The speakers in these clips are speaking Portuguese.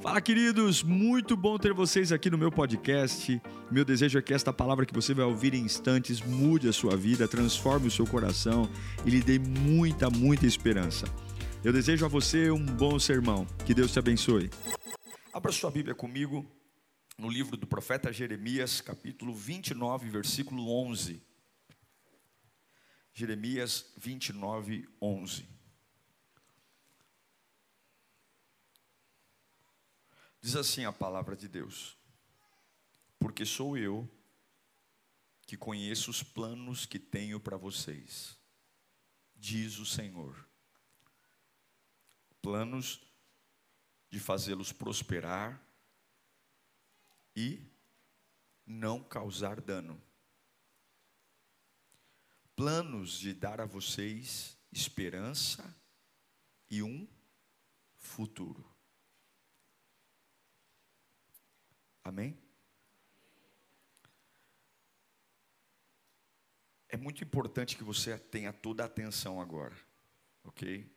Fala, queridos! Muito bom ter vocês aqui no meu podcast. Meu desejo é que esta palavra que você vai ouvir em instantes mude a sua vida, transforme o seu coração e lhe dê muita, muita esperança. Eu desejo a você um bom sermão. Que Deus te abençoe. Abra sua Bíblia comigo no livro do profeta Jeremias, capítulo 29, versículo 11. Jeremias 29, 11. Diz assim a palavra de Deus: Porque sou eu que conheço os planos que tenho para vocês, diz o Senhor. Planos de fazê-los prosperar e não causar dano. Planos de dar a vocês esperança e um futuro. Amém? É muito importante que você tenha toda a atenção agora, ok?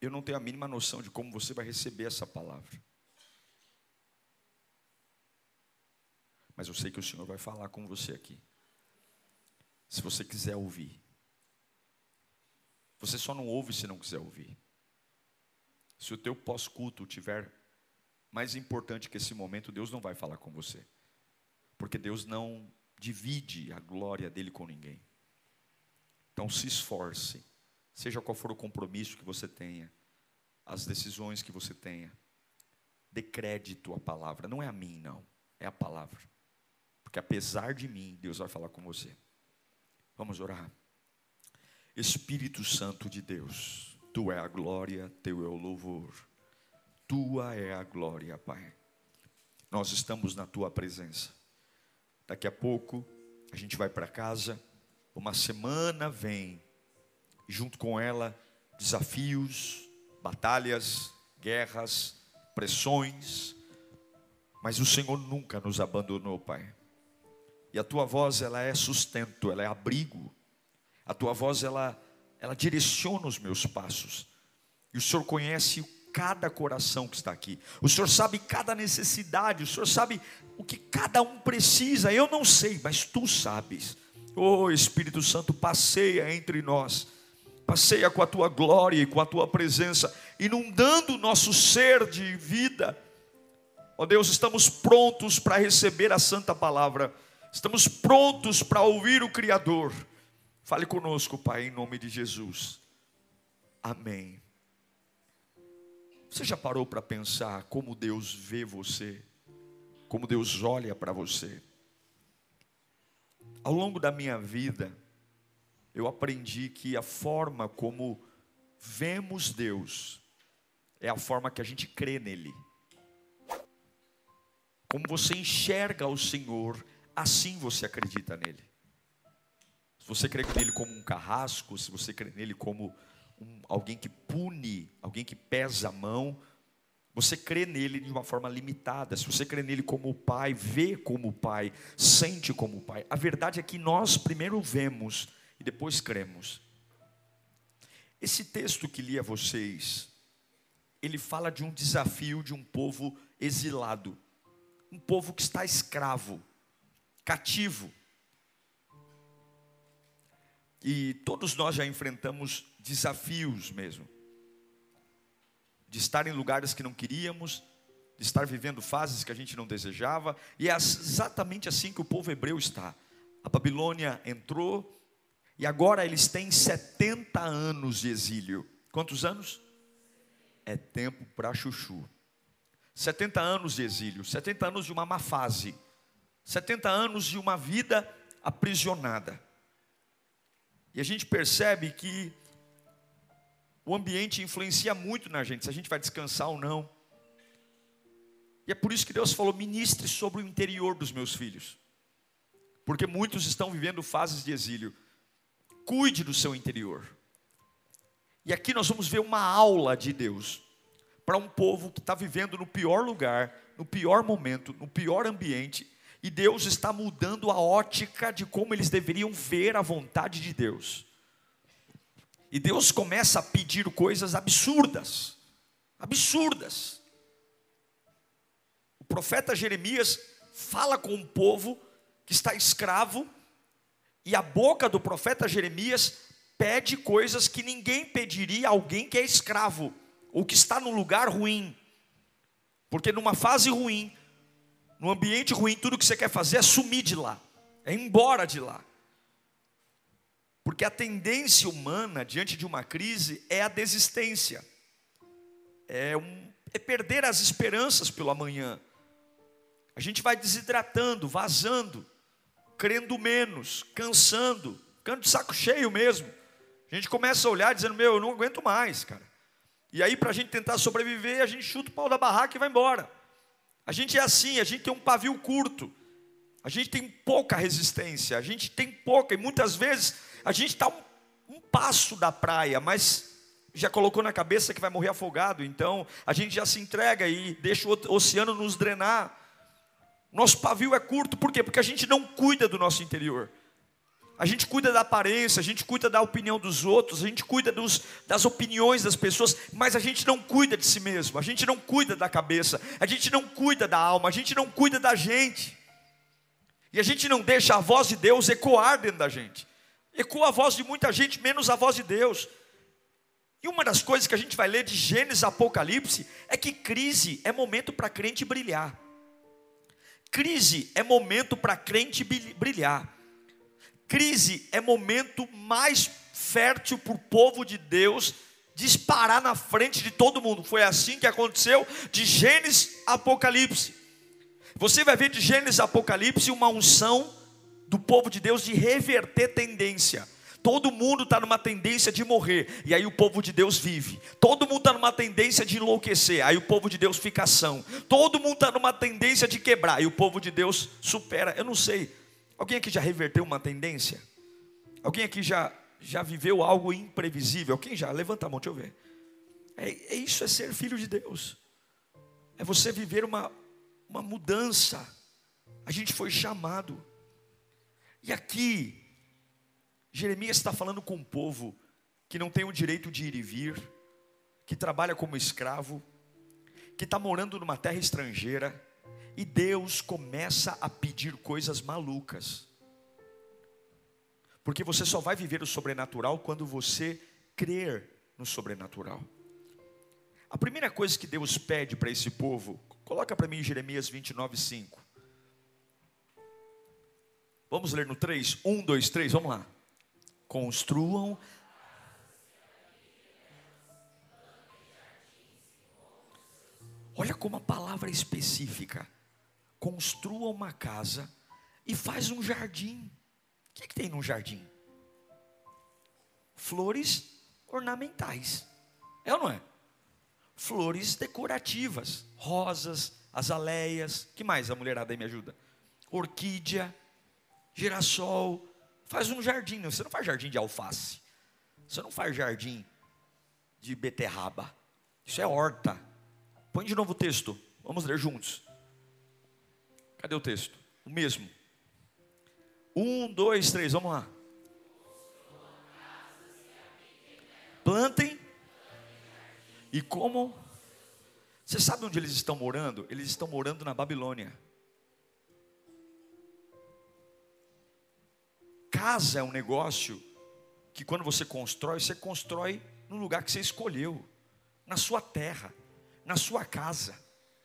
Eu não tenho a mínima noção de como você vai receber essa palavra. Mas eu sei que o Senhor vai falar com você aqui. Se você quiser ouvir. Você só não ouve se não quiser ouvir. Se o teu pós-culto tiver mais importante que esse momento, Deus não vai falar com você. Porque Deus não divide a glória dele com ninguém. Então se esforce, seja qual for o compromisso que você tenha, as decisões que você tenha, dê crédito à palavra, não é a mim, não, é a palavra. Porque apesar de mim, Deus vai falar com você. Vamos orar. Espírito Santo de Deus, tu é a glória, teu é o louvor. Tua é a glória, Pai. Nós estamos na tua presença. Daqui a pouco a gente vai para casa. Uma semana vem, junto com ela, desafios, batalhas, guerras, pressões. Mas o Senhor nunca nos abandonou, Pai. E a tua voz, ela é sustento, ela é abrigo. A tua voz, ela, ela direciona os meus passos. E o Senhor conhece o cada coração que está aqui. O Senhor sabe cada necessidade, o Senhor sabe o que cada um precisa. Eu não sei, mas tu sabes. Oh Espírito Santo, passeia entre nós. Passeia com a tua glória e com a tua presença, inundando o nosso ser de vida. Ó oh Deus, estamos prontos para receber a santa palavra. Estamos prontos para ouvir o Criador. Fale conosco, Pai, em nome de Jesus. Amém. Você já parou para pensar como Deus vê você? Como Deus olha para você? Ao longo da minha vida, eu aprendi que a forma como vemos Deus é a forma que a gente crê nele. Como você enxerga o Senhor, assim você acredita nele. Se você crê nele como um carrasco, se você crê nele como um, alguém que pune, alguém que pesa a mão, você crê nele de uma forma limitada. Se você crê nele como pai, vê como pai, sente como pai. A verdade é que nós primeiro vemos e depois cremos. Esse texto que li a vocês, ele fala de um desafio de um povo exilado, um povo que está escravo, cativo. E todos nós já enfrentamos desafios mesmo. De estar em lugares que não queríamos, de estar vivendo fases que a gente não desejava, e é exatamente assim que o povo hebreu está. A Babilônia entrou, e agora eles têm 70 anos de exílio. Quantos anos? É tempo para chuchu. 70 anos de exílio, 70 anos de uma má fase, 70 anos de uma vida aprisionada. E a gente percebe que o ambiente influencia muito na gente, se a gente vai descansar ou não. E é por isso que Deus falou: ministre sobre o interior dos meus filhos, porque muitos estão vivendo fases de exílio. Cuide do seu interior. E aqui nós vamos ver uma aula de Deus para um povo que está vivendo no pior lugar, no pior momento, no pior ambiente, e Deus está mudando a ótica de como eles deveriam ver a vontade de Deus. E Deus começa a pedir coisas absurdas. absurdas. O profeta Jeremias fala com um povo que está escravo, e a boca do profeta Jeremias pede coisas que ninguém pediria a alguém que é escravo, ou que está num lugar ruim. Porque numa fase ruim, num ambiente ruim, tudo que você quer fazer é sumir de lá, é ir embora de lá. Porque a tendência humana diante de uma crise é a desistência, é, um, é perder as esperanças pelo amanhã. A gente vai desidratando, vazando, crendo menos, cansando, ficando de saco cheio mesmo. A gente começa a olhar dizendo: Meu, eu não aguento mais, cara. E aí, para a gente tentar sobreviver, a gente chuta o pau da barraca e vai embora. A gente é assim, a gente tem um pavio curto, a gente tem pouca resistência, a gente tem pouca, e muitas vezes a gente está um, um passo da praia, mas já colocou na cabeça que vai morrer afogado, então a gente já se entrega e deixa o oceano nos drenar. Nosso pavio é curto, por quê? Porque a gente não cuida do nosso interior. A gente cuida da aparência, a gente cuida da opinião dos outros, a gente cuida dos, das opiniões das pessoas, mas a gente não cuida de si mesmo, a gente não cuida da cabeça, a gente não cuida da alma, a gente não cuida da gente. E a gente não deixa a voz de Deus ecoar dentro da gente ecoa a voz de muita gente, menos a voz de Deus. E uma das coisas que a gente vai ler de Gênesis Apocalipse é que crise é momento para crente brilhar. Crise é momento para crente brilhar. Crise é momento mais fértil para o povo de Deus disparar na frente de todo mundo. Foi assim que aconteceu de Gênesis Apocalipse. Você vai ver de Gênesis Apocalipse uma unção do povo de Deus de reverter tendência. Todo mundo está numa tendência de morrer, e aí o povo de Deus vive. Todo mundo está numa tendência de enlouquecer, aí o povo de Deus fica ação. Todo mundo está numa tendência de quebrar, e o povo de Deus supera. Eu não sei, alguém aqui já reverteu uma tendência? Alguém aqui já, já viveu algo imprevisível? Quem já? Levanta a mão, deixa eu ver. É, é isso, é ser filho de Deus. É você viver uma, uma mudança. A gente foi chamado. E aqui, Jeremias está falando com um povo que não tem o direito de ir e vir, que trabalha como escravo, que está morando numa terra estrangeira, e Deus começa a pedir coisas malucas. Porque você só vai viver o sobrenatural quando você crer no sobrenatural. A primeira coisa que Deus pede para esse povo, coloca para mim Jeremias 29, 5. Vamos ler no 3? 1, 2, 3, vamos lá. Construam. Olha como a palavra é específica. Construa uma casa e faz um jardim. O que, que tem num jardim? Flores ornamentais. É ou não é? Flores decorativas, rosas, azaleias. Que mais a mulherada aí me ajuda? Orquídea girassol, faz um jardim. Você não faz jardim de alface. Você não faz jardim de beterraba. Isso é horta. Põe de novo o texto. Vamos ler juntos. Cadê o texto? O mesmo. Um, dois, três, vamos lá. Plantem. E como? Você sabe onde eles estão morando? Eles estão morando na Babilônia. Casa é um negócio que quando você constrói, você constrói no lugar que você escolheu, na sua terra, na sua casa,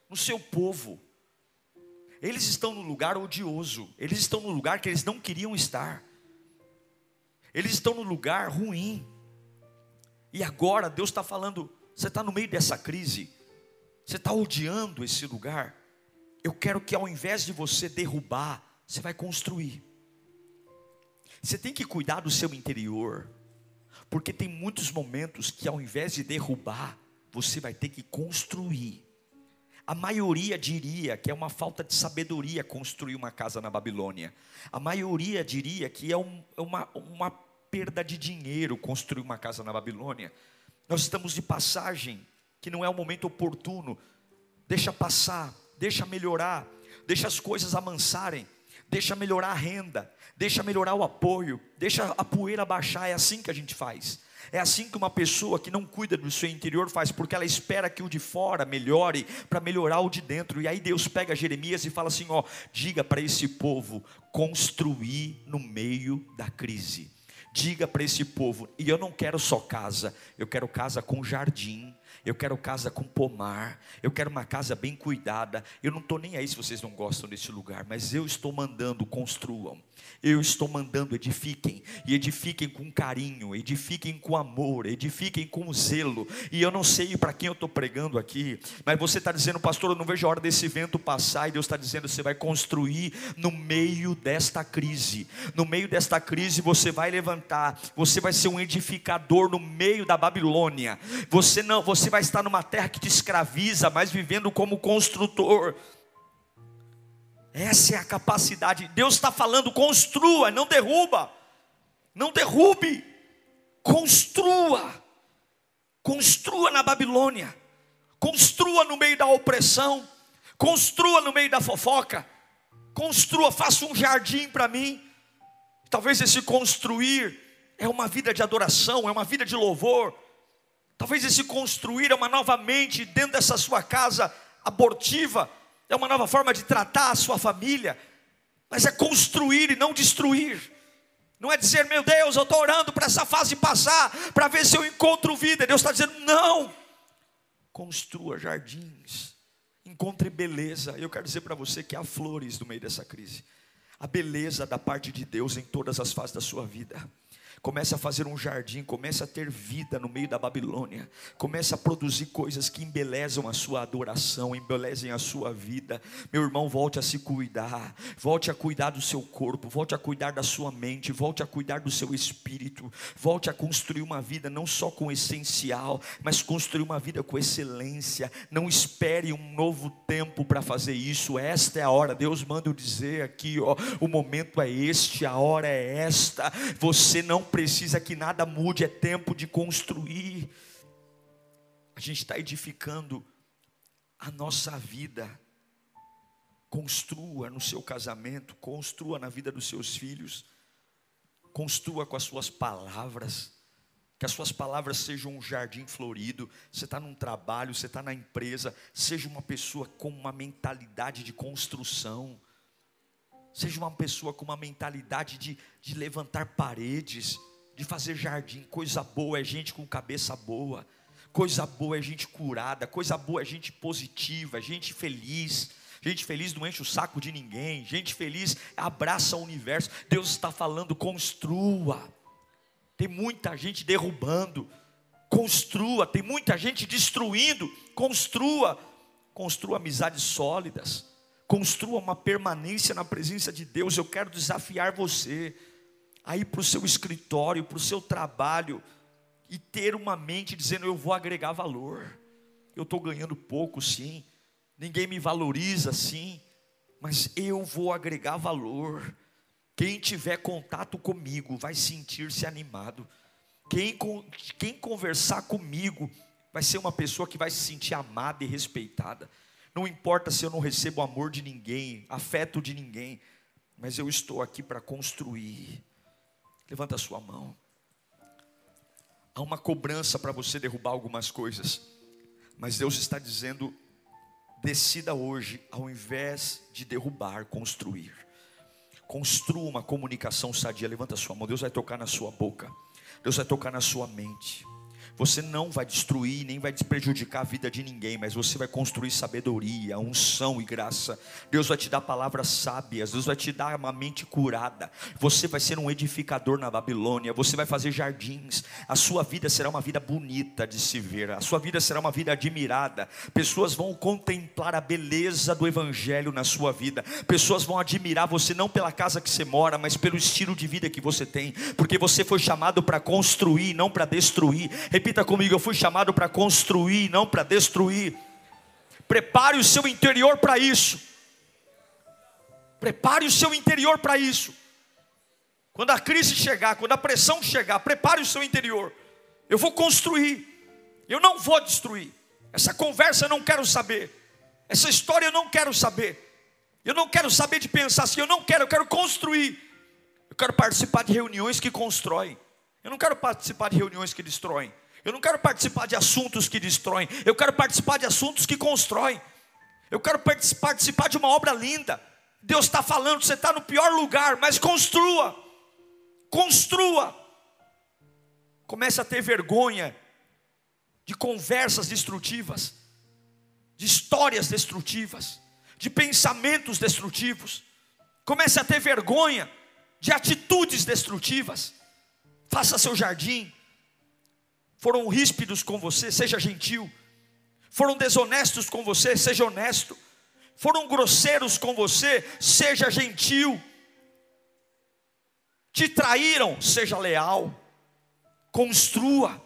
no seu povo. Eles estão no lugar odioso, eles estão no lugar que eles não queriam estar, eles estão no lugar ruim. E agora Deus está falando: você está no meio dessa crise, você está odiando esse lugar. Eu quero que ao invés de você derrubar, você vai construir. Você tem que cuidar do seu interior, porque tem muitos momentos que ao invés de derrubar, você vai ter que construir. A maioria diria que é uma falta de sabedoria construir uma casa na Babilônia. A maioria diria que é um, é uma, uma perda de dinheiro construir uma casa na Babilônia. Nós estamos de passagem, que não é o momento oportuno. Deixa passar, deixa melhorar, deixa as coisas amansarem deixa melhorar a renda, deixa melhorar o apoio, deixa a poeira baixar, é assim que a gente faz. É assim que uma pessoa que não cuida do seu interior faz, porque ela espera que o de fora melhore para melhorar o de dentro. E aí Deus pega Jeremias e fala assim: ó, diga para esse povo construir no meio da crise. Diga para esse povo, e eu não quero só casa, eu quero casa com jardim, eu quero casa com pomar, eu quero uma casa bem cuidada. Eu não estou nem aí se vocês não gostam desse lugar, mas eu estou mandando, construam. Eu estou mandando, edifiquem, e edifiquem com carinho, edifiquem com amor, edifiquem com zelo. E eu não sei para quem eu estou pregando aqui, mas você está dizendo, pastor, eu não vejo a hora desse vento passar, e Deus está dizendo, você vai construir no meio desta crise. No meio desta crise você vai levantar, você vai ser um edificador no meio da Babilônia. Você não, você vai estar numa terra que te escraviza, mas vivendo como construtor. Essa é a capacidade. Deus está falando: construa, não derruba. Não derrube, construa. Construa na Babilônia. Construa no meio da opressão. Construa no meio da fofoca. Construa, faça um jardim para mim. Talvez esse construir é uma vida de adoração, é uma vida de louvor. Talvez esse construir é uma nova mente dentro dessa sua casa abortiva é uma nova forma de tratar a sua família, mas é construir e não destruir. Não é dizer, meu Deus, eu estou orando para essa fase passar, para ver se eu encontro vida. Deus está dizendo, não. Construa jardins, encontre beleza. Eu quero dizer para você que há flores no meio dessa crise. A beleza da parte de Deus em todas as fases da sua vida. Comece a fazer um jardim, comece a ter vida no meio da Babilônia. Comece a produzir coisas que embelezam a sua adoração, embelezem a sua vida. Meu irmão, volte a se cuidar. Volte a cuidar do seu corpo, volte a cuidar da sua mente, volte a cuidar do seu espírito. Volte a construir uma vida não só com essencial, mas construir uma vida com excelência. Não espere um novo tempo para fazer isso. Esta é a hora. Deus manda eu dizer aqui, ó, o momento é este, a hora é esta. Você não precisa que nada mude, é tempo de construir. A gente está edificando a nossa vida. Construa no seu casamento, construa na vida dos seus filhos, construa com as suas palavras, que as suas palavras sejam um jardim florido. Você está num trabalho, você está na empresa, seja uma pessoa com uma mentalidade de construção Seja uma pessoa com uma mentalidade de, de levantar paredes, de fazer jardim. Coisa boa é gente com cabeça boa. Coisa boa é gente curada. Coisa boa é gente positiva, gente feliz. Gente feliz não enche o saco de ninguém. Gente feliz abraça o universo. Deus está falando, construa. Tem muita gente derrubando. Construa. Tem muita gente destruindo. Construa. Construa amizades sólidas construa uma permanência na presença de Deus. Eu quero desafiar você a ir para o seu escritório, para o seu trabalho e ter uma mente dizendo: Eu vou agregar valor. Eu estou ganhando pouco, sim. Ninguém me valoriza, sim. Mas eu vou agregar valor. Quem tiver contato comigo vai sentir-se animado. Quem, quem conversar comigo vai ser uma pessoa que vai se sentir amada e respeitada. Não importa se eu não recebo amor de ninguém, afeto de ninguém, mas eu estou aqui para construir. Levanta a sua mão. Há uma cobrança para você derrubar algumas coisas, mas Deus está dizendo: decida hoje, ao invés de derrubar, construir. Construa uma comunicação sadia. Levanta a sua mão. Deus vai tocar na sua boca. Deus vai tocar na sua mente. Você não vai destruir, nem vai prejudicar a vida de ninguém, mas você vai construir sabedoria, unção e graça. Deus vai te dar palavras sábias, Deus vai te dar uma mente curada. Você vai ser um edificador na Babilônia, você vai fazer jardins. A sua vida será uma vida bonita de se ver, a sua vida será uma vida admirada. Pessoas vão contemplar a beleza do Evangelho na sua vida, pessoas vão admirar você não pela casa que você mora, mas pelo estilo de vida que você tem, porque você foi chamado para construir, não para destruir. Repita comigo: eu fui chamado para construir, não para destruir. Prepare o seu interior para isso. Prepare o seu interior para isso. Quando a crise chegar, quando a pressão chegar, prepare o seu interior. Eu vou construir. Eu não vou destruir. Essa conversa eu não quero saber. Essa história eu não quero saber. Eu não quero saber de pensar assim, eu não quero, eu quero construir. Eu quero participar de reuniões que constroem. Eu não quero participar de reuniões que destroem. Eu não quero participar de assuntos que destroem. Eu quero participar de assuntos que constroem. Eu quero participar de uma obra linda. Deus está falando, você está no pior lugar, mas construa. Construa. Comece a ter vergonha de conversas destrutivas, de histórias destrutivas, de pensamentos destrutivos. Comece a ter vergonha de atitudes destrutivas. Faça seu jardim. Foram ríspidos com você, seja gentil. Foram desonestos com você, seja honesto. Foram grosseiros com você, seja gentil. Te traíram, seja leal. Construa.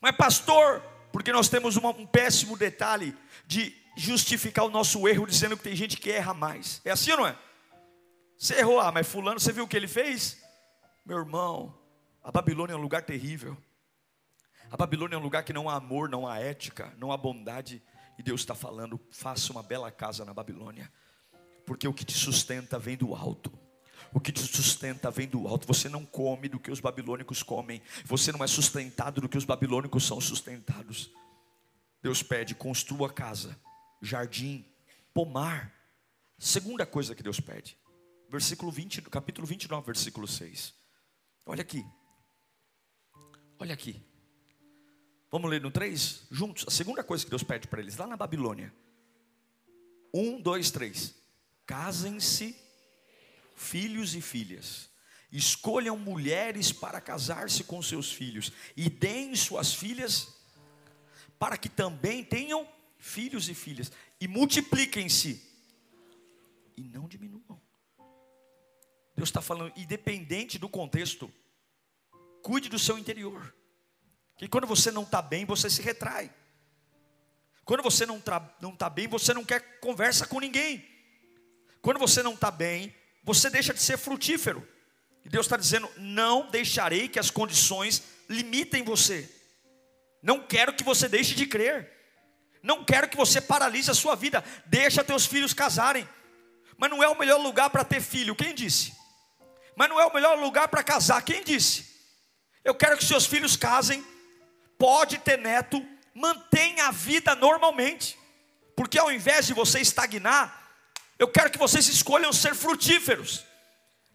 Mas, pastor, porque nós temos uma, um péssimo detalhe de justificar o nosso erro dizendo que tem gente que erra mais. É assim ou não é? Você errou, ah, mas fulano, você viu o que ele fez? Meu irmão, a Babilônia é um lugar terrível. A Babilônia é um lugar que não há amor, não há ética, não há bondade. E Deus está falando: faça uma bela casa na Babilônia, porque o que te sustenta vem do alto. O que te sustenta vem do alto. Você não come do que os babilônicos comem. Você não é sustentado do que os babilônicos são sustentados. Deus pede: construa casa, jardim, pomar. Segunda coisa que Deus pede, versículo 20, capítulo 29, versículo 6. Olha aqui. Olha aqui. Vamos ler no 3 juntos? A segunda coisa que Deus pede para eles, lá na Babilônia. Um, dois, três. Casem-se, filhos e filhas. Escolham mulheres para casar-se com seus filhos. E deem suas filhas para que também tenham filhos e filhas. E multipliquem-se. E não diminuam. Deus está falando, independente do contexto, cuide do seu interior. Que quando você não está bem, você se retrai. Quando você não está tá bem, você não quer conversa com ninguém. Quando você não está bem, você deixa de ser frutífero. E Deus está dizendo: não deixarei que as condições limitem você. Não quero que você deixe de crer. Não quero que você paralise a sua vida. Deixa teus filhos casarem. Mas não é o melhor lugar para ter filho. Quem disse? Mas não é o melhor lugar para casar. Quem disse? Eu quero que seus filhos casem pode ter neto, mantenha a vida normalmente, porque ao invés de você estagnar, eu quero que vocês escolham ser frutíferos.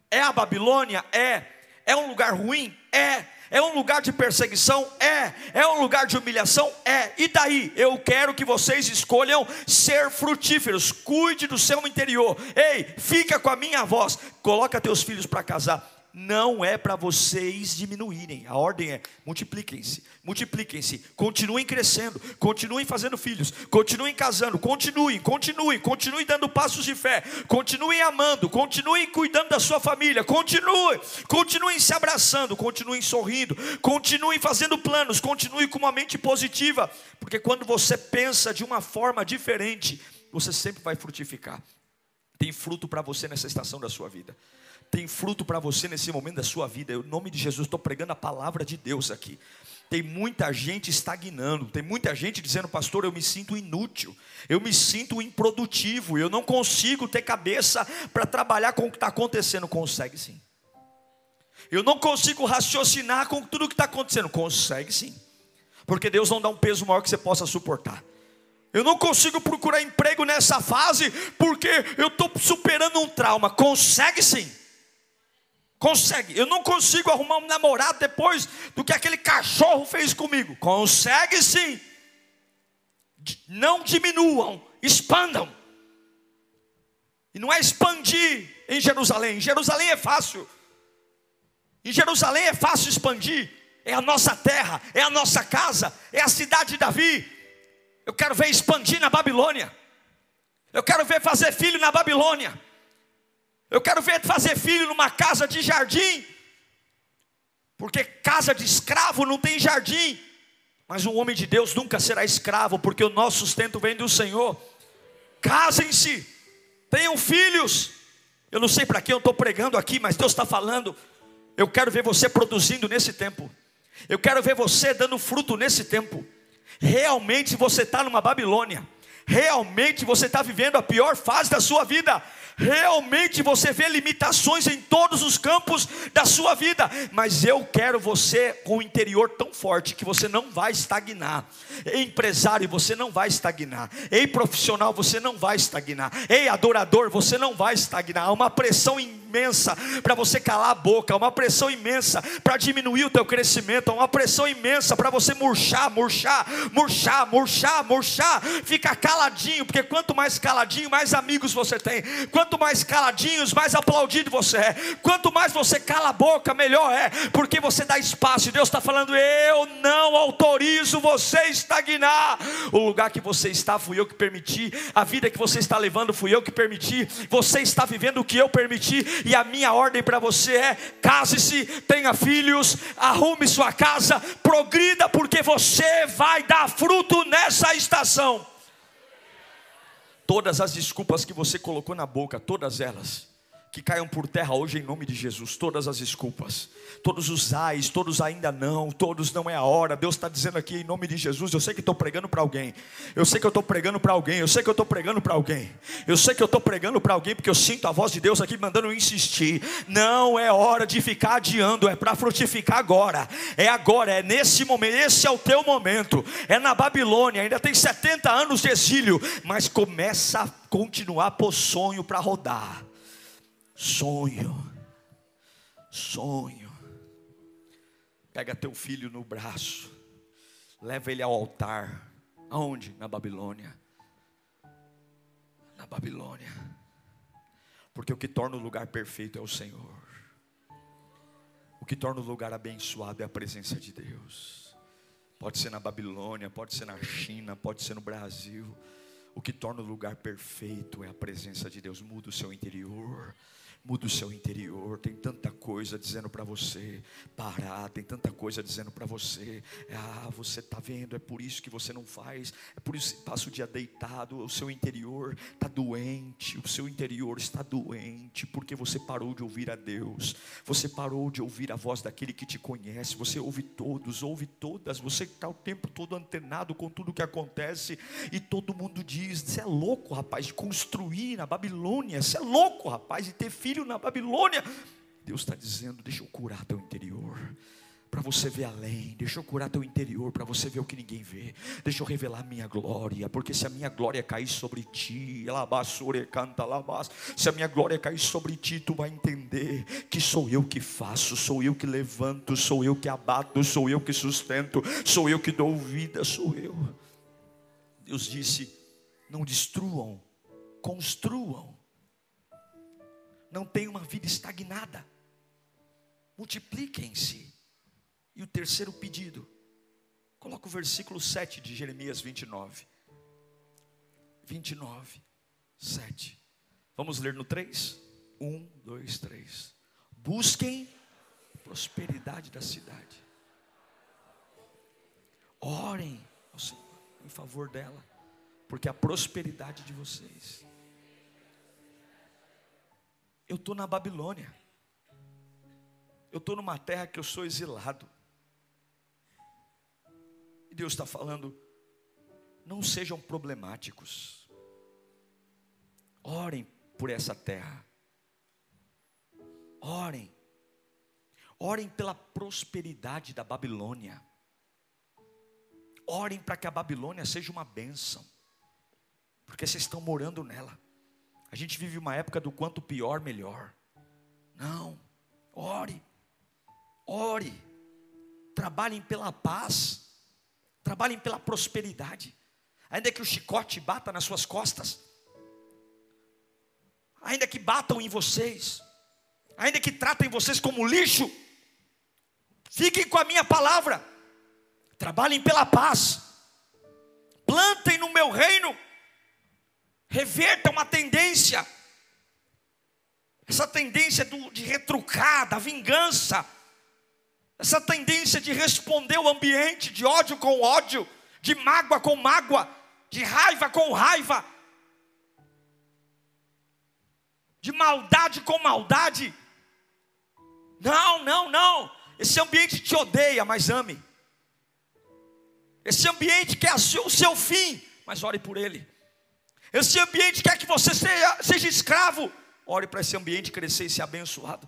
É a Babilônia? É. É um lugar ruim? É. É um lugar de perseguição? É. É um lugar de humilhação? É. E daí? Eu quero que vocês escolham ser frutíferos. Cuide do seu interior. Ei, fica com a minha voz. Coloca teus filhos para casar não é para vocês diminuírem. A ordem é: multipliquem-se, multipliquem-se, continuem crescendo, continuem fazendo filhos, continuem casando, continuem, continuem, continuem dando passos de fé, continuem amando, continuem cuidando da sua família, continuem, continuem se abraçando, continuem sorrindo, continuem fazendo planos, continuem com uma mente positiva, porque quando você pensa de uma forma diferente, você sempre vai frutificar. Tem fruto para você nessa estação da sua vida tem fruto para você nesse momento da sua vida. Em nome de Jesus, estou pregando a palavra de Deus aqui. Tem muita gente estagnando, tem muita gente dizendo, pastor, eu me sinto inútil, eu me sinto improdutivo, eu não consigo ter cabeça para trabalhar com o que está acontecendo. Consegue sim. Eu não consigo raciocinar com tudo o que está acontecendo. Consegue sim. Porque Deus não dá um peso maior que você possa suportar. Eu não consigo procurar emprego nessa fase porque eu estou superando um trauma. Consegue sim. Consegue. Eu não consigo arrumar um namorado depois do que aquele cachorro fez comigo. Consegue sim. Não diminuam, expandam. E não é expandir em Jerusalém. Em Jerusalém é fácil. Em Jerusalém é fácil expandir. É a nossa terra, é a nossa casa, é a cidade de Davi. Eu quero ver expandir na Babilônia. Eu quero ver fazer filho na Babilônia. Eu quero ver fazer filho numa casa de jardim, porque casa de escravo não tem jardim. Mas um homem de Deus nunca será escravo, porque o nosso sustento vem do Senhor. Casem-se, tenham filhos. Eu não sei para quem eu estou pregando aqui, mas Deus está falando. Eu quero ver você produzindo nesse tempo. Eu quero ver você dando fruto nesse tempo. Realmente você está numa Babilônia. Realmente você está vivendo a pior fase da sua vida. Realmente você vê limitações em todos os campos da sua vida, mas eu quero você com o interior tão forte que você não vai estagnar. Ei, empresário, você não vai estagnar. Ei, profissional, você não vai estagnar. Ei, adorador, você não vai estagnar. Há uma pressão imensa para você calar a boca, uma pressão imensa para diminuir o teu crescimento, uma pressão imensa para você murchar, murchar, murchar, murchar, murchar. Fica caladinho, porque quanto mais caladinho, mais amigos você tem. Quanto mais caladinhos, mais aplaudido você é. Quanto mais você cala a boca, melhor é, porque você dá espaço. E Deus está falando: Eu não autorizo você estagnar. O lugar que você está fui eu que permiti. A vida que você está levando fui eu que permiti. Você está vivendo o que eu permiti. E a minha ordem para você é: case-se, tenha filhos, arrume sua casa, progrida, porque você vai dar fruto nessa estação. Todas as desculpas que você colocou na boca, todas elas, que caiam por terra hoje em nome de Jesus, todas as desculpas, todos os ais, todos ainda não, todos não é a hora. Deus está dizendo aqui em nome de Jesus. Eu sei que estou pregando para alguém, eu sei que eu estou pregando para alguém, eu sei que eu estou pregando para alguém, eu sei que eu estou pregando para alguém, porque eu sinto a voz de Deus aqui mandando insistir. Não é hora de ficar adiando, é para frutificar agora, é agora, é nesse momento, esse é o teu momento, é na Babilônia, ainda tem 70 anos de exílio, mas começa a continuar por sonho para rodar. Sonho, sonho. Pega teu filho no braço, leva ele ao altar. Aonde? Na Babilônia. Na Babilônia. Porque o que torna o lugar perfeito é o Senhor. O que torna o lugar abençoado é a presença de Deus. Pode ser na Babilônia, pode ser na China, pode ser no Brasil. O que torna o lugar perfeito é a presença de Deus. Muda o seu interior. Muda o seu interior. Tem tanta coisa dizendo para você parar. Tem tanta coisa dizendo para você. Ah, você está vendo. É por isso que você não faz. É por isso que passa o dia deitado. O seu interior está doente. O seu interior está doente porque você parou de ouvir a Deus. Você parou de ouvir a voz daquele que te conhece. Você ouve todos, ouve todas. Você está o tempo todo antenado com tudo que acontece e todo mundo diz: "Você é louco, rapaz, de construir na Babilônia. Você é louco, rapaz, de ter filho filho na Babilônia. Deus está dizendo: deixa eu curar teu interior. Para você ver além, deixa eu curar teu interior, para você ver o que ninguém vê. Deixa eu revelar minha glória, porque se a minha glória cair sobre ti, canta se a minha glória cair sobre ti, tu vai entender que sou eu que faço, sou eu que levanto, sou eu que abato, sou eu que sustento, sou eu que dou vida, sou eu. Deus disse: não destruam, construam não tenham uma vida estagnada. Multipliquem-se. E o terceiro pedido, coloca o versículo 7 de Jeremias 29. 29, 7. Vamos ler no 3? 1, 2, 3. Busquem prosperidade da cidade. Orem ao Senhor em favor dela, porque a prosperidade de vocês eu estou na Babilônia. Eu estou numa terra que eu sou exilado. E Deus está falando: não sejam problemáticos. Orem por essa terra. Orem. Orem pela prosperidade da Babilônia. Orem para que a Babilônia seja uma bênção. Porque vocês estão morando nela. A gente vive uma época do quanto pior, melhor. Não. Ore. Ore. Trabalhem pela paz. Trabalhem pela prosperidade. Ainda que o chicote bata nas suas costas. Ainda que batam em vocês. Ainda que tratem vocês como lixo. Fiquem com a minha palavra. Trabalhem pela paz. Plantem no meu reino reverta uma tendência, essa tendência do, de retrucar, da vingança, essa tendência de responder o ambiente, de ódio com ódio, de mágoa com mágoa, de raiva com raiva, de maldade com maldade. Não, não, não. Esse ambiente te odeia, mas ame. Esse ambiente quer o seu fim, mas ore por ele. Esse ambiente quer que você seja, seja escravo. Ore para esse ambiente crescer e ser abençoado.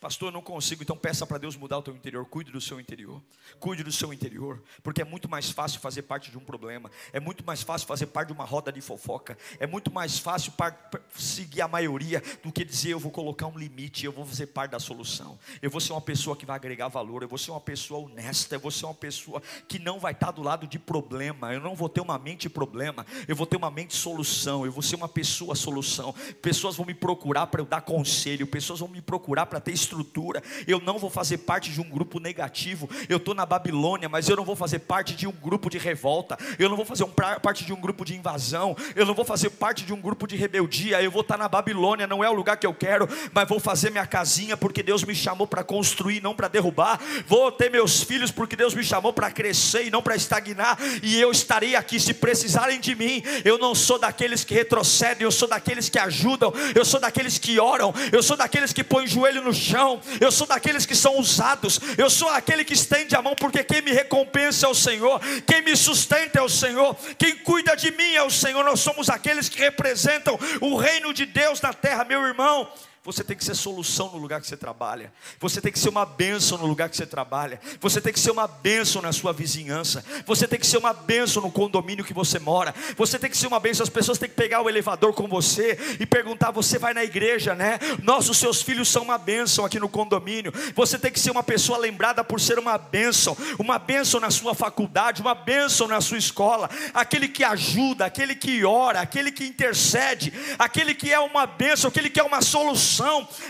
Pastor, eu não consigo, então peça para Deus mudar o teu interior. Cuide do seu interior. Cuide do seu interior. Porque é muito mais fácil fazer parte de um problema. É muito mais fácil fazer parte de uma roda de fofoca. É muito mais fácil seguir a maioria do que dizer eu vou colocar um limite, eu vou fazer parte da solução. Eu vou ser uma pessoa que vai agregar valor. Eu vou ser uma pessoa honesta. Eu vou ser uma pessoa que não vai estar do lado de problema. Eu não vou ter uma mente problema. Eu vou ter uma mente solução. Eu vou ser uma pessoa solução. Pessoas vão me procurar para eu dar conselho. Pessoas vão me procurar para ter estrutura. Eu não vou fazer parte de um grupo negativo. Eu estou na Babilônia, mas eu não vou fazer parte de um grupo de revolta. Eu não vou fazer um, parte de um grupo de invasão. Eu não vou fazer parte de um grupo de rebeldia. Eu vou estar na Babilônia, não é o lugar que eu quero, mas vou fazer minha casinha porque Deus me chamou para construir, não para derrubar. Vou ter meus filhos porque Deus me chamou para crescer e não para estagnar. E eu estarei aqui se precisarem de mim. Eu não sou daqueles que retrocedem, eu sou daqueles que ajudam. Eu sou daqueles que oram. Eu sou daqueles que põem o joelho no chão eu sou daqueles que são usados, eu sou aquele que estende a mão, porque quem me recompensa é o Senhor, quem me sustenta é o Senhor, quem cuida de mim é o Senhor, nós somos aqueles que representam o reino de Deus na terra, meu irmão. Você tem que ser solução no lugar que você trabalha. Você tem que ser uma bênção no lugar que você trabalha. Você tem que ser uma bênção na sua vizinhança. Você tem que ser uma bênção no condomínio que você mora. Você tem que ser uma bênção. As pessoas têm que pegar o elevador com você e perguntar: Você vai na igreja, né? Nós, os seus filhos, são uma bênção aqui no condomínio. Você tem que ser uma pessoa lembrada por ser uma bênção. Uma bênção na sua faculdade, uma bênção na sua escola. Aquele que ajuda, aquele que ora, aquele que intercede, aquele que é uma bênção, aquele que é uma solução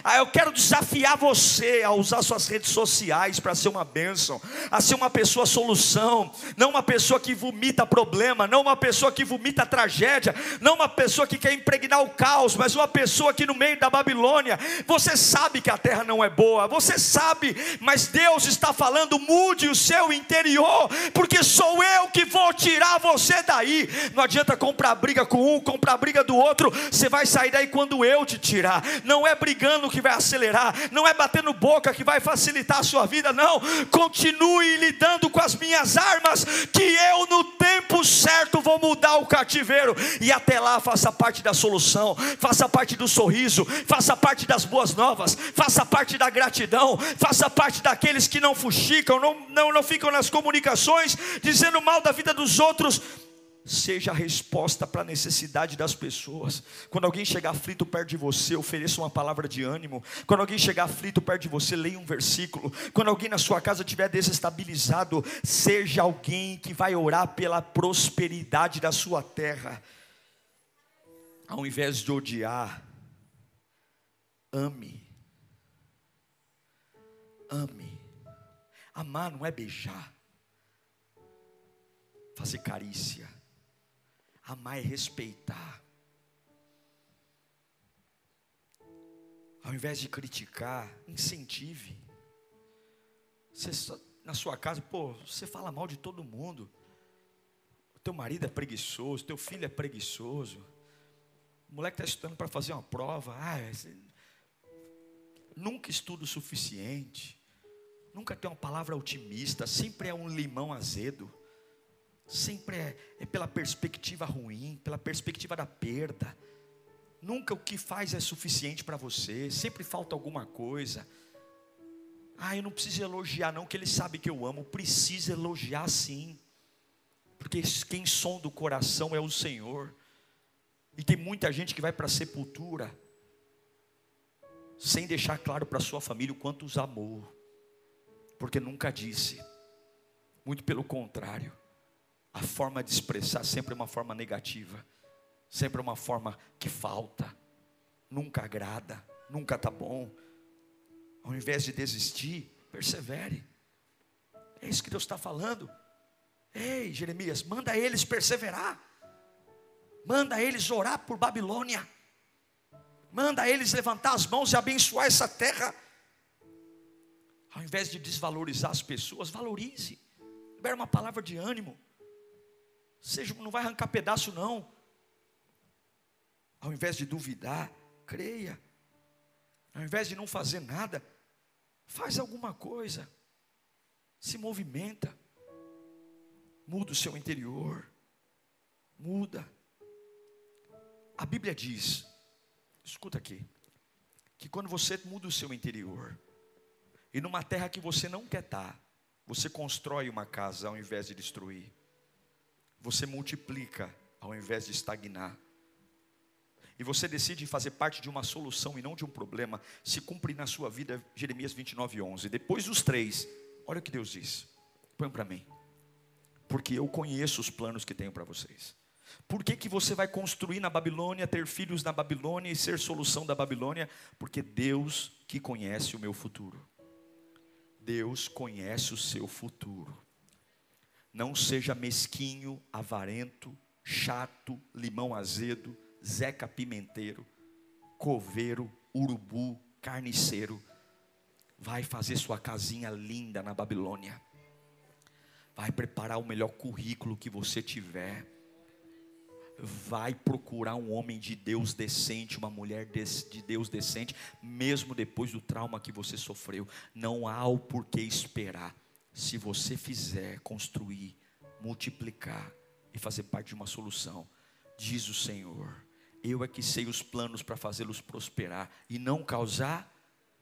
Ah, eu quero desafiar você a usar suas redes sociais para ser uma bênção, a ser uma pessoa solução, não uma pessoa que vomita problema, não uma pessoa que vomita tragédia, não uma pessoa que quer impregnar o caos, mas uma pessoa que no meio da Babilônia, você sabe que a terra não é boa, você sabe, mas Deus está falando, mude o seu interior, porque sou eu que vou tirar você daí. Não adianta comprar briga com um, comprar briga do outro, você vai sair daí quando eu te tirar. Não é é brigando que vai acelerar, não é batendo boca que vai facilitar a sua vida, não. Continue lidando com as minhas armas, que eu no tempo certo vou mudar o cativeiro, e até lá faça parte da solução, faça parte do sorriso, faça parte das boas novas, faça parte da gratidão, faça parte daqueles que não fuxicam, não, não, não ficam nas comunicações dizendo mal da vida dos outros seja a resposta para a necessidade das pessoas. Quando alguém chegar aflito perto de você, ofereça uma palavra de ânimo. Quando alguém chegar aflito perto de você, leia um versículo. Quando alguém na sua casa estiver desestabilizado, seja alguém que vai orar pela prosperidade da sua terra. Ao invés de odiar, ame. Ame. Amar não é beijar, fazer carícia Amar é respeitar. Ao invés de criticar, incentive. Você, na sua casa, pô, você fala mal de todo mundo. O teu marido é preguiçoso, teu filho é preguiçoso. O moleque está estudando para fazer uma prova. Ah, você nunca estuda o suficiente. Nunca tem uma palavra otimista. Sempre é um limão azedo sempre é, é pela perspectiva ruim, pela perspectiva da perda. Nunca o que faz é suficiente para você, sempre falta alguma coisa. Ah, eu não preciso elogiar, não, que ele sabe que eu amo. Precisa elogiar sim, porque quem sonda o coração é o Senhor. E tem muita gente que vai para a sepultura, sem deixar claro para sua família o quanto os amou, porque nunca disse, muito pelo contrário a forma de expressar sempre é uma forma negativa, sempre é uma forma que falta, nunca agrada, nunca está bom. Ao invés de desistir, persevere. É isso que Deus está falando. Ei, Jeremias, manda eles perseverar. Manda eles orar por Babilônia. Manda eles levantar as mãos e abençoar essa terra. Ao invés de desvalorizar as pessoas, valorize. Libera uma palavra de ânimo. Seja, não vai arrancar pedaço, não. Ao invés de duvidar, creia. Ao invés de não fazer nada, faz alguma coisa. Se movimenta. Muda o seu interior. Muda. Bíblia diz, escuta aqui, que quando você muda o seu interior, e numa terra que você não quer estar, você constrói uma casa ao invés de destruir, você multiplica ao invés de estagnar, e você decide fazer parte de uma solução e não de um problema, se cumpre na sua vida Jeremias 29, 11. Depois dos três, olha o que Deus diz: põe para mim, porque eu conheço os planos que tenho para vocês. Por que, que você vai construir na Babilônia, ter filhos na Babilônia e ser solução da Babilônia? Porque Deus que conhece o meu futuro. Deus conhece o seu futuro. Não seja mesquinho, avarento, chato, limão azedo, Zeca Pimenteiro, coveiro, urubu, carniceiro. Vai fazer sua casinha linda na Babilônia. Vai preparar o melhor currículo que você tiver. Vai procurar um homem de Deus decente, uma mulher de Deus decente, mesmo depois do trauma que você sofreu. Não há o porquê esperar. Se você fizer, construir, multiplicar e fazer parte de uma solução, diz o Senhor eu é que sei os planos para fazê-los prosperar e não causar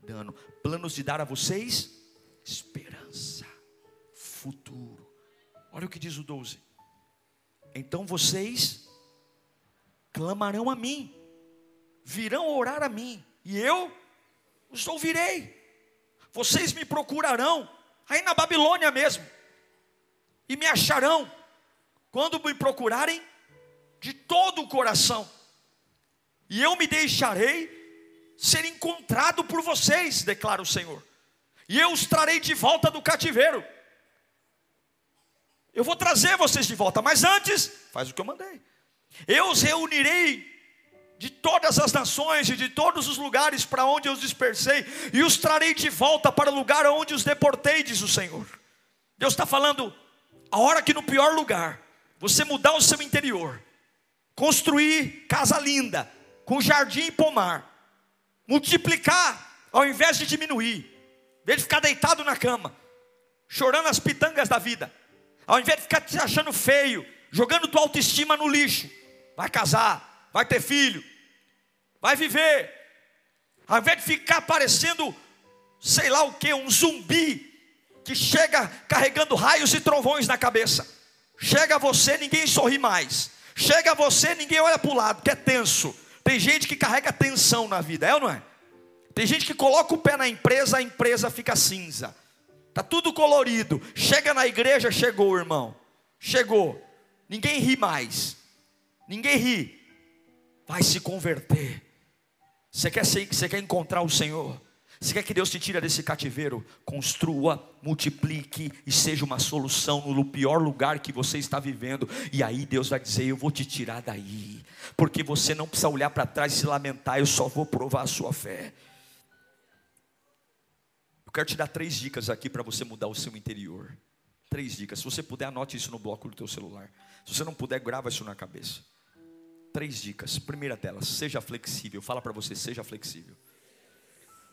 dano. Planos de dar a vocês esperança, futuro. Olha o que diz o 12. Então vocês clamarão a mim, virão orar a mim, e eu os ouvirei. Vocês me procurarão, aí na Babilônia mesmo, e me acharão, quando me procurarem de todo o coração e eu me deixarei ser encontrado por vocês, declara o Senhor, e eu os trarei de volta do cativeiro. Eu vou trazer vocês de volta, mas antes, faz o que eu mandei. Eu os reunirei de todas as nações e de todos os lugares para onde eu os dispersei, e os trarei de volta para o lugar onde os deportei, diz o Senhor. Deus está falando, a hora que no pior lugar, você mudar o seu interior, construir casa linda, com jardim e pomar, multiplicar ao invés de diminuir, em ficar deitado na cama, chorando as pitangas da vida, ao invés de ficar te achando feio, jogando tua autoestima no lixo, vai casar, vai ter filho, vai viver, ao invés de ficar parecendo, sei lá o que, um zumbi que chega carregando raios e trovões na cabeça. Chega a você, ninguém sorri mais. Chega a você, ninguém olha para o lado, que é tenso. Tem gente que carrega tensão na vida, é ou não é? Tem gente que coloca o pé na empresa, a empresa fica cinza. Tá tudo colorido. Chega na igreja, chegou, irmão. Chegou. Ninguém ri mais. Ninguém ri. Vai se converter. Você quer, você quer encontrar o Senhor? Você quer que Deus te tire desse cativeiro? Construa, multiplique e seja uma solução no pior lugar que você está vivendo. E aí Deus vai dizer: Eu vou te tirar daí, porque você não precisa olhar para trás e se lamentar. Eu só vou provar a sua fé. Eu quero te dar três dicas aqui para você mudar o seu interior. Três dicas. Se você puder, anote isso no bloco do teu celular. Se você não puder, grava isso na cabeça. Três dicas. Primeira delas, seja flexível. Fala para você, seja flexível.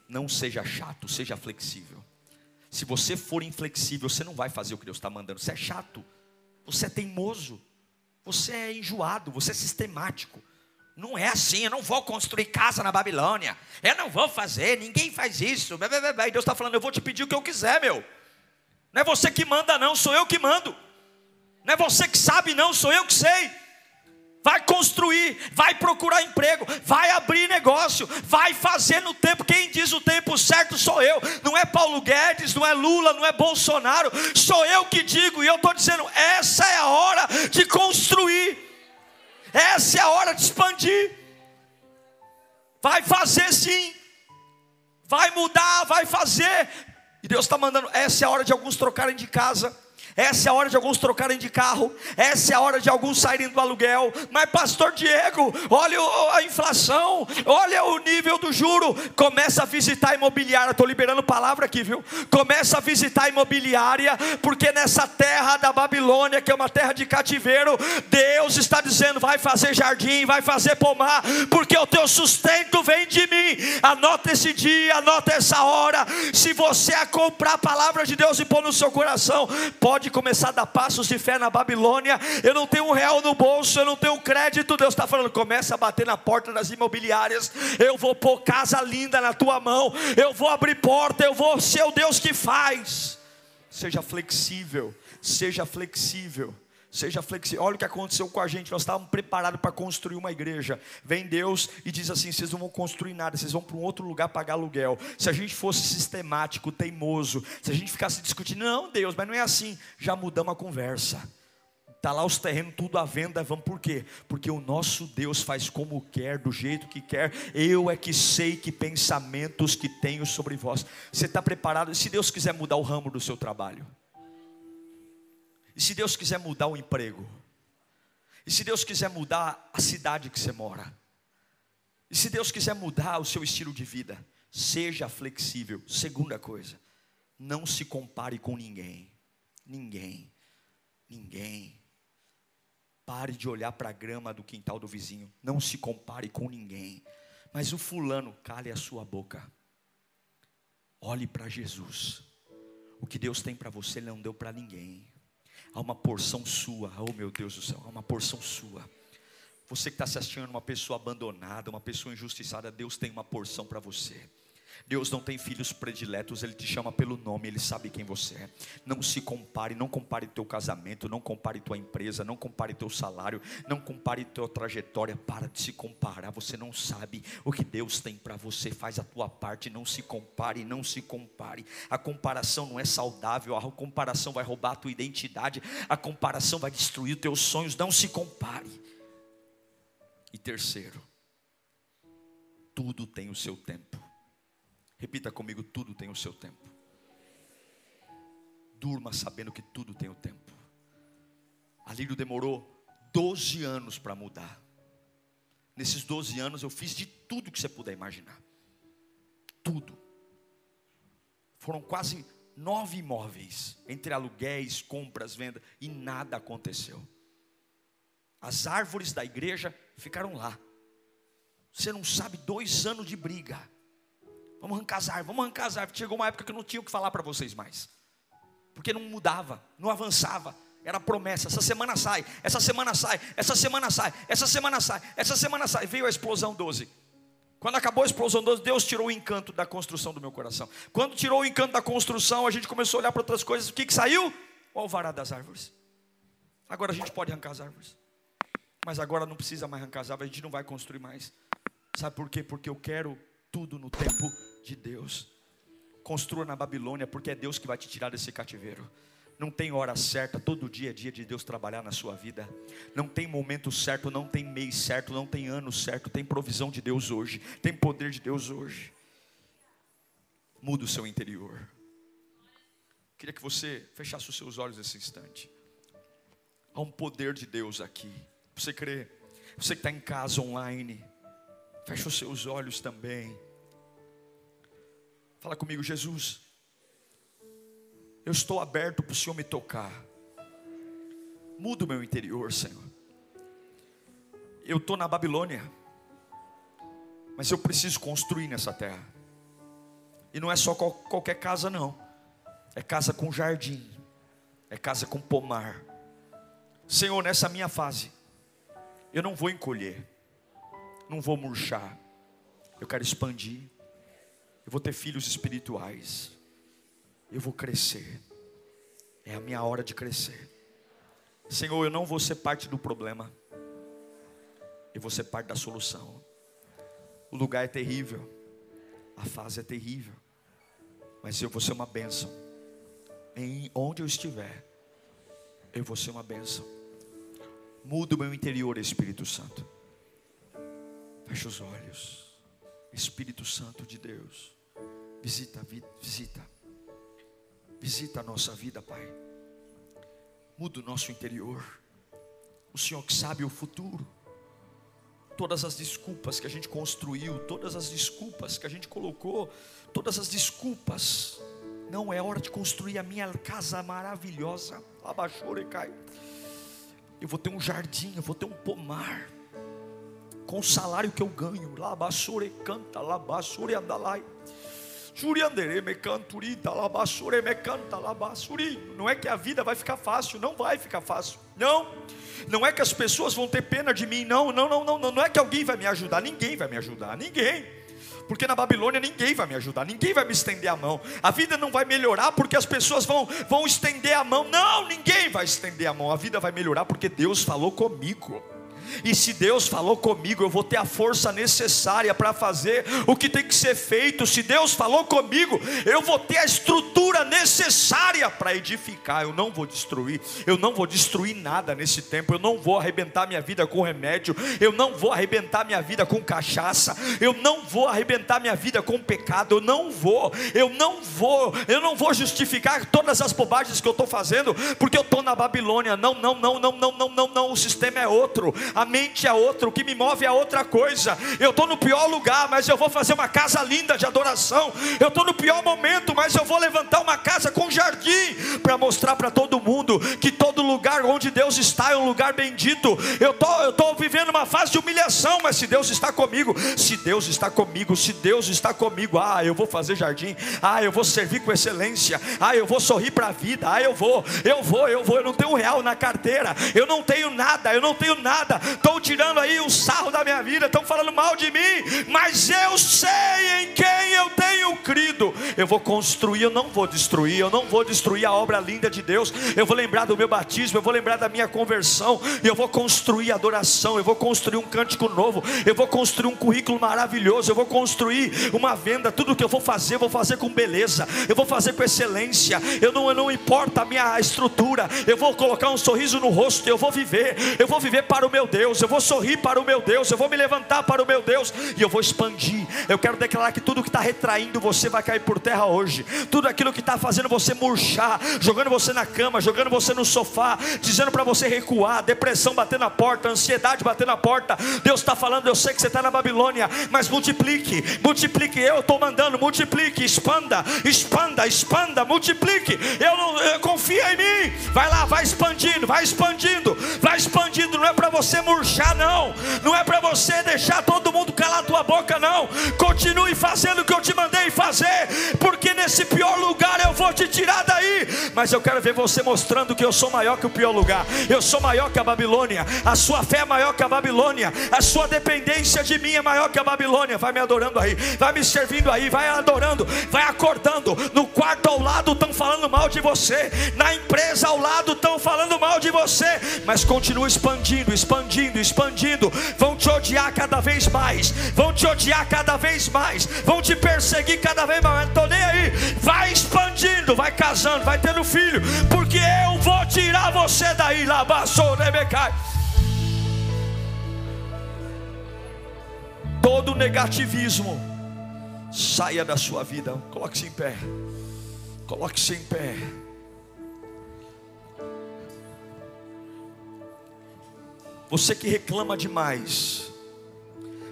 Não seja chato, seja flexível. Se você for inflexível, você não vai fazer o que Deus está mandando. Você é chato, você é teimoso, você é enjoado, você é sistemático. Não é assim, eu não vou construir casa na Babilônia, eu não vou fazer, ninguém faz isso. E Deus está falando, eu vou te pedir o que eu quiser, meu. Não é você que manda, não, sou eu que mando. Não é você que sabe, não, sou eu que sei vai construir, vai procurar emprego, vai abrir negócio, vai fazer no tempo. Quem diz o tempo certo sou eu, não é Paulo Guedes, não é Lula, não é Bolsonaro, sou eu que digo, e eu estou dizendo: essa é a hora de construir, essa é a hora de expandir. Vai fazer sim, vai mudar, vai fazer. E Deus está mandando, essa é a hora de alguns trocarem de casa essa é a hora de alguns trocarem de carro. Essa é a hora de alguns saírem do aluguel. Mas, Pastor Diego, olha a inflação, olha o nível do juro. Começa a visitar a imobiliária. Estou liberando palavra aqui, viu? Começa a visitar a imobiliária, porque nessa terra da Babilônia, que é uma terra de cativeiro, Deus está dizendo: vai fazer jardim, vai fazer pomar, porque o teu sustento vem de mim. Anota esse dia, anota essa hora. Se você a comprar a palavra de Deus e pôr no seu coração, pode começar a dar passos de fé na Babilônia. Eu não tenho um real no bolso, eu não tenho crédito. Deus está falando: começa a bater na porta das imobiliárias. Eu vou pôr casa linda na tua mão. Eu vou abrir porta. Eu vou ser o Deus que faz. Seja flexível, seja flexível. Seja flexível. Olha o que aconteceu com a gente. Nós estávamos preparados para construir uma igreja. Vem Deus e diz assim: vocês não vão construir nada, vocês vão para um outro lugar pagar aluguel. Se a gente fosse sistemático, teimoso, se a gente ficasse discutindo, não, Deus, mas não é assim. Já mudamos a conversa. Está lá os terrenos tudo à venda, vamos por quê? Porque o nosso Deus faz como quer, do jeito que quer. Eu é que sei que pensamentos que tenho sobre vós. Você está preparado? Se Deus quiser mudar o ramo do seu trabalho, e se Deus quiser mudar o emprego? E se Deus quiser mudar a cidade que você mora? E se Deus quiser mudar o seu estilo de vida? Seja flexível. Segunda coisa, não se compare com ninguém. Ninguém. Ninguém. Pare de olhar para a grama do quintal do vizinho. Não se compare com ninguém. Mas o fulano, cale a sua boca. Olhe para Jesus. O que Deus tem para você, Ele não deu para ninguém. Há uma porção sua, oh meu Deus do céu, há uma porção sua. Você que está se achando uma pessoa abandonada, uma pessoa injustiçada, Deus tem uma porção para você. Deus não tem filhos prediletos, Ele te chama pelo nome, Ele sabe quem você é. Não se compare, não compare teu casamento, não compare tua empresa, não compare teu salário, não compare tua trajetória. Para de se comparar, você não sabe o que Deus tem para você. Faz a tua parte, não se compare, não se compare. A comparação não é saudável, a comparação vai roubar a tua identidade, a comparação vai destruir teus sonhos. Não se compare. E terceiro, tudo tem o seu tempo. Repita comigo: tudo tem o seu tempo. Durma sabendo que tudo tem o tempo. Alírio demorou 12 anos para mudar. Nesses 12 anos eu fiz de tudo que você puder imaginar. Tudo. Foram quase nove imóveis, entre aluguéis, compras, vendas, e nada aconteceu. As árvores da igreja ficaram lá. Você não sabe, dois anos de briga. Vamos arrancar as árvores, vamos arrancar as árvores. Chegou uma época que eu não tinha o que falar para vocês mais. Porque não mudava, não avançava. Era promessa, essa semana sai, essa semana sai, essa semana sai, essa semana sai, essa semana sai. Veio a explosão 12. Quando acabou a explosão 12, Deus tirou o encanto da construção do meu coração. Quando tirou o encanto da construção, a gente começou a olhar para outras coisas. O que, que saiu? O alvará das árvores. Agora a gente pode arrancar as árvores. Mas agora não precisa mais arrancar as árvores, a gente não vai construir mais. Sabe por quê? Porque eu quero tudo no tempo de Deus. Construa na Babilônia, porque é Deus que vai te tirar desse cativeiro. Não tem hora certa, todo dia é dia de Deus trabalhar na sua vida. Não tem momento certo, não tem mês certo, não tem ano certo, tem provisão de Deus hoje, tem poder de Deus hoje. Muda o seu interior. Queria que você fechasse os seus olhos nesse instante. Há um poder de Deus aqui. Você crê? Você que está em casa online, fecha os seus olhos também. Fala comigo, Jesus. Eu estou aberto para o Senhor me tocar. Muda o meu interior, Senhor. Eu estou na Babilônia, mas eu preciso construir nessa terra. E não é só qual, qualquer casa, não. É casa com jardim, é casa com pomar. Senhor, nessa minha fase, eu não vou encolher, não vou murchar. Eu quero expandir, eu vou ter filhos espirituais. Eu vou crescer. É a minha hora de crescer. Senhor, eu não vou ser parte do problema. Eu vou ser parte da solução. O lugar é terrível. A fase é terrível. Mas eu vou ser uma bênção. Em onde eu estiver, eu vou ser uma bênção. Muda o meu interior, Espírito Santo. Feche os olhos. Espírito Santo de Deus. Visita, visita. Visita a nossa vida, Pai. Muda o nosso interior. O Senhor que sabe o futuro. Todas as desculpas que a gente construiu, todas as desculpas que a gente colocou, todas as desculpas. Não é hora de construir a minha casa maravilhosa. Abaixou e cai. Eu vou ter um jardim, eu vou ter um pomar. Com o salário que eu ganho. Labassure canta, labassure andalai Não é que a vida vai ficar fácil, não vai ficar fácil. Não, não é que as pessoas vão ter pena de mim, não, não, não, não, não é que alguém vai me ajudar, ninguém vai me ajudar, ninguém. Porque na Babilônia ninguém vai me ajudar, ninguém vai me estender a mão. A vida não vai melhorar porque as pessoas vão, vão estender a mão. Não, ninguém vai estender a mão. A vida vai melhorar porque Deus falou comigo. E se Deus falou comigo, eu vou ter a força necessária para fazer o que tem que ser feito. Se Deus falou comigo, eu vou ter a estrutura necessária para edificar. Eu não vou destruir, eu não vou destruir nada nesse tempo. Eu não vou arrebentar minha vida com remédio, eu não vou arrebentar minha vida com cachaça, eu não vou arrebentar minha vida com pecado. Eu não vou, eu não vou, eu não vou justificar todas as bobagens que eu estou fazendo, porque eu estou na Babilônia. Não, não, não, não, não, não, não, não. O sistema é outro. A mente é outra, o que me move é outra coisa. Eu estou no pior lugar, mas eu vou fazer uma casa linda de adoração. Eu estou no pior momento, mas eu vou levantar uma casa com jardim para mostrar para todo mundo que todo lugar onde Deus está é um lugar bendito. Eu tô, tô vivendo uma fase de humilhação, mas se Deus está comigo, se Deus está comigo, se Deus está comigo, ah, eu vou fazer jardim. Ah, eu vou servir com excelência. Ah, eu vou sorrir para a vida. Ah, eu vou, eu vou, eu vou. Eu não tenho um real na carteira. Eu não tenho nada. Eu não tenho nada estão tirando aí o sarro da minha vida, estão falando mal de mim, mas eu sei em quem eu tenho crido. Eu vou construir, eu não vou destruir, eu não vou destruir a obra linda de Deus. Eu vou lembrar do meu batismo, eu vou lembrar da minha conversão, eu vou construir adoração, eu vou construir um cântico novo, eu vou construir um currículo maravilhoso, eu vou construir uma venda, tudo que eu vou fazer, eu vou fazer com beleza, eu vou fazer com excelência. Eu não, eu não importa a minha estrutura, eu vou colocar um sorriso no rosto, eu vou viver, eu vou viver para o meu Deus. Deus, eu vou sorrir para o meu Deus, eu vou me levantar para o meu Deus e eu vou expandir. Eu quero declarar que tudo que está retraindo você vai cair por terra hoje, tudo aquilo que está fazendo você murchar, jogando você na cama, jogando você no sofá, dizendo para você recuar, depressão batendo na porta, ansiedade batendo na porta. Deus está falando, eu sei que você está na Babilônia, mas multiplique, multiplique. Eu estou mandando, multiplique, expanda, expanda, expanda, multiplique. Eu não eu confia em mim. Vai lá, vai expandindo, vai expandindo, vai expandindo. Não é para você murchar não. Não é para você deixar todo mundo calar tua boca, não. Continue fazendo o que eu te mandei fazer, porque nesse pior lugar eu vou te tirar daí. Mas eu quero ver você mostrando que eu sou maior que o pior lugar. Eu sou maior que a Babilônia. A sua fé é maior que a Babilônia. A sua dependência de mim é maior que a Babilônia. Vai me adorando aí, vai me servindo aí, vai adorando, vai acordando. No quarto ao lado estão falando mal de você. Na empresa ao lado estão falando mal de você. Mas continua expandindo, expandindo expandindo, expandindo, vão te odiar cada vez mais, vão te odiar cada vez mais, vão te perseguir cada vez mais. Não estou nem aí, vai expandindo, vai casando, vai tendo filho, porque eu vou tirar você daí, lá, baixou, Rebecai. Todo negativismo saia da sua vida. Coloque-se em pé. Coloque-se em pé. Você que reclama demais,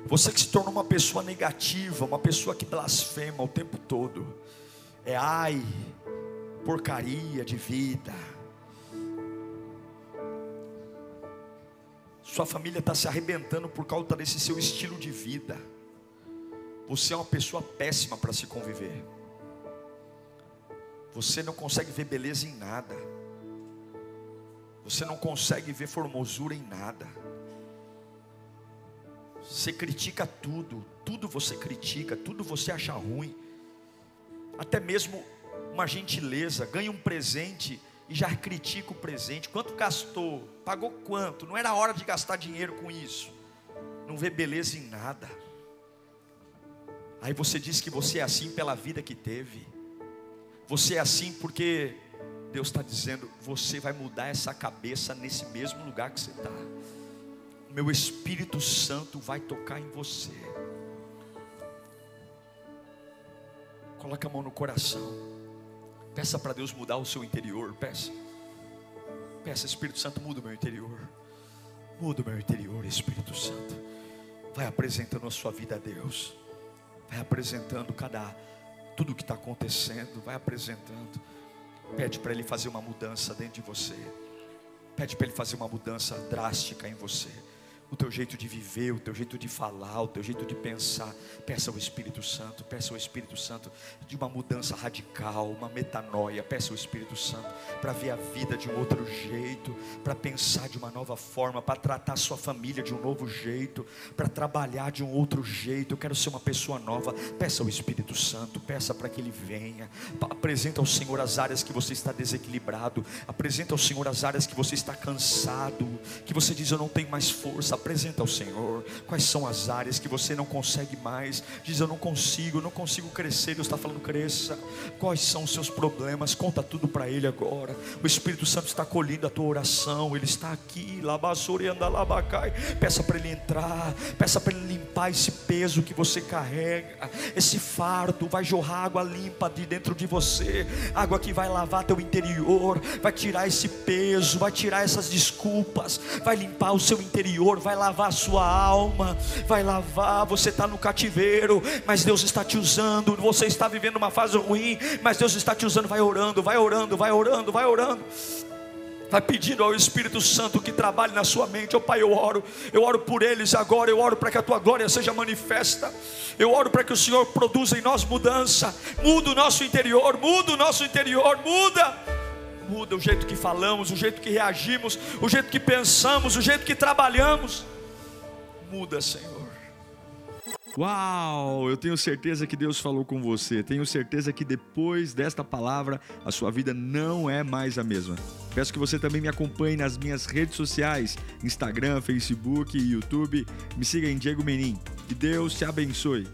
você que se tornou uma pessoa negativa, uma pessoa que blasfema o tempo todo, é ai, porcaria de vida. Sua família está se arrebentando por causa desse seu estilo de vida. Você é uma pessoa péssima para se conviver. Você não consegue ver beleza em nada. Você não consegue ver formosura em nada. Você critica tudo, tudo você critica, tudo você acha ruim. Até mesmo uma gentileza, ganha um presente e já critica o presente. Quanto gastou? Pagou quanto? Não era hora de gastar dinheiro com isso. Não vê beleza em nada. Aí você diz que você é assim pela vida que teve. Você é assim porque Deus está dizendo: você vai mudar essa cabeça nesse mesmo lugar que você está. Meu Espírito Santo vai tocar em você. Coloque a mão no coração. Peça para Deus mudar o seu interior. Peça. Peça, Espírito Santo, muda o meu interior. Muda o meu interior, Espírito Santo. Vai apresentando a sua vida a Deus. Vai apresentando cada tudo que está acontecendo. Vai apresentando. Pede para Ele fazer uma mudança dentro de você. Pede para Ele fazer uma mudança drástica em você. O teu jeito de viver, o teu jeito de falar, o teu jeito de pensar. Peça ao Espírito Santo, peça ao Espírito Santo de uma mudança radical, uma metanoia. Peça ao Espírito Santo para ver a vida de um outro jeito, para pensar de uma nova forma, para tratar a sua família de um novo jeito, para trabalhar de um outro jeito. Eu quero ser uma pessoa nova. Peça ao Espírito Santo, peça para que ele venha. Apresenta ao Senhor as áreas que você está desequilibrado, apresenta ao Senhor as áreas que você está cansado, que você diz eu não tenho mais força apresenta ao Senhor quais são as áreas que você não consegue mais. Diz: Eu não consigo, não consigo crescer. Deus está falando: cresça. Quais são os seus problemas? Conta tudo para Ele agora. O Espírito Santo está colhendo a tua oração. Ele está aqui. Peça para Ele entrar. Peça para Ele limpar esse peso que você carrega. Esse fardo. Vai jorrar água limpa de dentro de você. Água que vai lavar teu interior. Vai tirar esse peso. Vai tirar essas desculpas. Vai limpar o seu interior. Vai vai lavar sua alma, vai lavar. Você está no cativeiro, mas Deus está te usando. Você está vivendo uma fase ruim, mas Deus está te usando. Vai orando, vai orando, vai orando, vai orando. Vai pedindo ao Espírito Santo que trabalhe na sua mente. Oh Pai, eu oro, eu oro por eles agora. Eu oro para que a tua glória seja manifesta. Eu oro para que o Senhor produza em nós mudança. Muda o nosso interior, muda o nosso interior, muda muda o jeito que falamos, o jeito que reagimos, o jeito que pensamos, o jeito que trabalhamos. Muda, Senhor. Uau! Eu tenho certeza que Deus falou com você. Tenho certeza que depois desta palavra a sua vida não é mais a mesma. Peço que você também me acompanhe nas minhas redes sociais: Instagram, Facebook YouTube. Me siga em Diego Menin. Que Deus te abençoe.